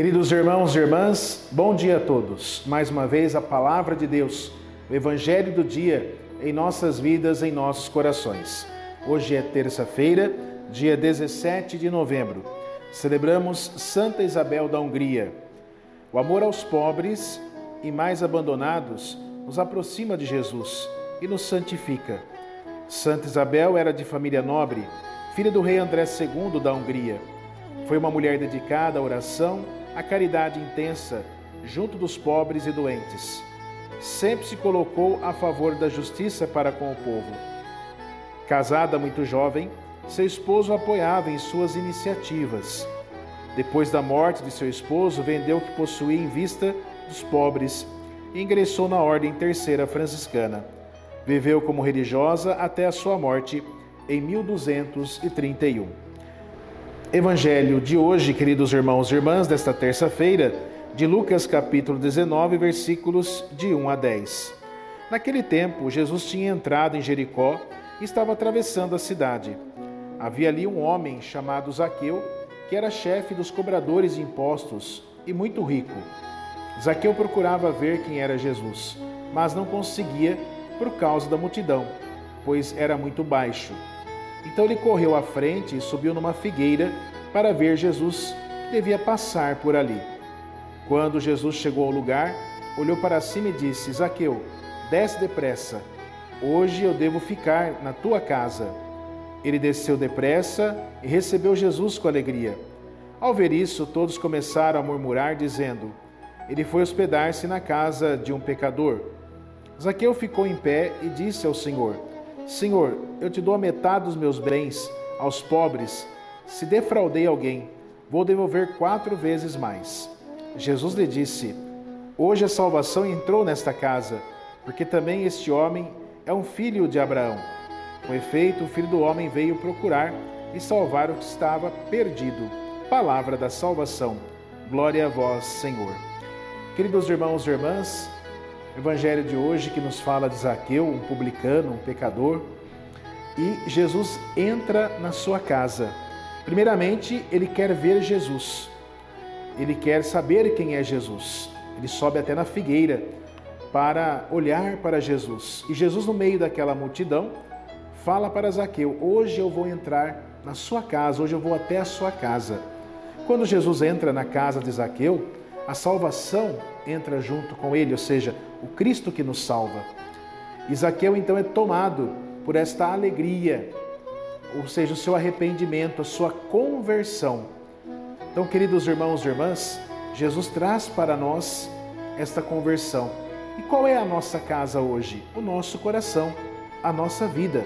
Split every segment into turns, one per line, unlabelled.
Queridos irmãos e irmãs, bom dia a todos. Mais uma vez a palavra de Deus, o evangelho do dia em nossas vidas, em nossos corações. Hoje é terça-feira, dia 17 de novembro. Celebramos Santa Isabel da Hungria. O amor aos pobres e mais abandonados nos aproxima de Jesus e nos santifica. Santa Isabel era de família nobre, filha do rei André II da Hungria. Foi uma mulher dedicada à oração, à caridade intensa, junto dos pobres e doentes. Sempre se colocou a favor da justiça para com o povo. Casada muito jovem, seu esposo apoiava em suas iniciativas. Depois da morte de seu esposo, vendeu o que possuía em vista dos pobres e ingressou na Ordem Terceira Franciscana. Viveu como religiosa até a sua morte em 1231. Evangelho de hoje, queridos irmãos e irmãs, desta terça-feira, de Lucas capítulo 19, versículos de 1 a 10. Naquele tempo, Jesus tinha entrado em Jericó e estava atravessando a cidade. Havia ali um homem chamado Zaqueu, que era chefe dos cobradores de impostos e muito rico. Zaqueu procurava ver quem era Jesus, mas não conseguia por causa da multidão, pois era muito baixo. Então ele correu à frente e subiu numa figueira para ver Jesus, que devia passar por ali. Quando Jesus chegou ao lugar, olhou para cima e disse: Zaqueu, desce depressa. Hoje eu devo ficar na tua casa. Ele desceu depressa e recebeu Jesus com alegria. Ao ver isso, todos começaram a murmurar, dizendo: Ele foi hospedar-se na casa de um pecador. Zaqueu ficou em pé e disse ao Senhor: Senhor, eu te dou a metade dos meus bens aos pobres. Se defraudei alguém, vou devolver quatro vezes mais. Jesus lhe disse: Hoje a salvação entrou nesta casa, porque também este homem é um filho de Abraão. Com efeito, o filho do homem veio procurar e salvar o que estava perdido. Palavra da salvação. Glória a vós, Senhor. Queridos irmãos e irmãs, evangelho de hoje que nos fala de Zaqueu, um publicano, um pecador, e Jesus entra na sua casa. Primeiramente, ele quer ver Jesus ele quer saber quem é Jesus. Ele sobe até na figueira para olhar para Jesus. E Jesus, no meio daquela multidão, fala para Zaqueu: Hoje eu vou entrar na sua casa, hoje eu vou até a sua casa. Quando Jesus entra na casa de Zaqueu, a salvação entra junto com ele, ou seja, o Cristo que nos salva. Zaqueu então é tomado por esta alegria, ou seja, o seu arrependimento, a sua conversão então, queridos irmãos e irmãs, Jesus traz para nós esta conversão. E qual é a nossa casa hoje? O nosso coração, a nossa vida.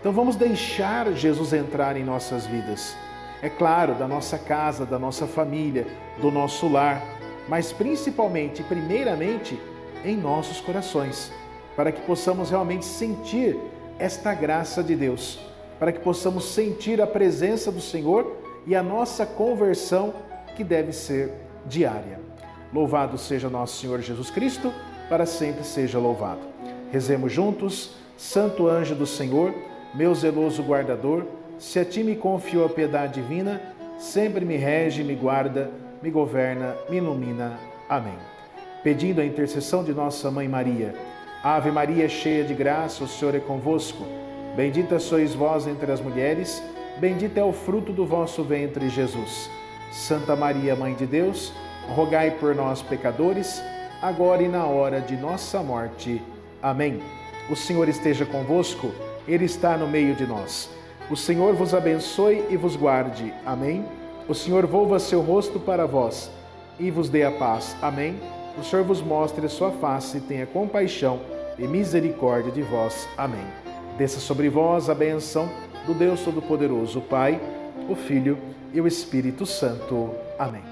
Então vamos deixar Jesus entrar em nossas vidas. É claro, da nossa casa, da nossa família, do nosso lar, mas principalmente, primeiramente, em nossos corações, para que possamos realmente sentir esta graça de Deus, para que possamos sentir a presença do Senhor e a nossa conversão que deve ser diária. Louvado seja nosso Senhor Jesus Cristo, para sempre seja louvado. Rezemos juntos, Santo anjo do Senhor, meu zeloso guardador, se a ti me confio a piedade divina, sempre me rege, me guarda, me governa, me ilumina. Amém. Pedindo a intercessão de nossa mãe Maria. Ave Maria, cheia de graça, o Senhor é convosco. Bendita sois vós entre as mulheres Bendito é o fruto do vosso ventre, Jesus. Santa Maria, Mãe de Deus, rogai por nós, pecadores, agora e na hora de nossa morte. Amém. O Senhor esteja convosco, Ele está no meio de nós. O Senhor vos abençoe e vos guarde. Amém. O Senhor volva seu rosto para vós e vos dê a paz. Amém. O Senhor vos mostre a sua face e tenha compaixão e misericórdia de vós. Amém. Desça sobre vós a benção do Deus Todo-Poderoso, o Pai, o Filho e o Espírito Santo. Amém.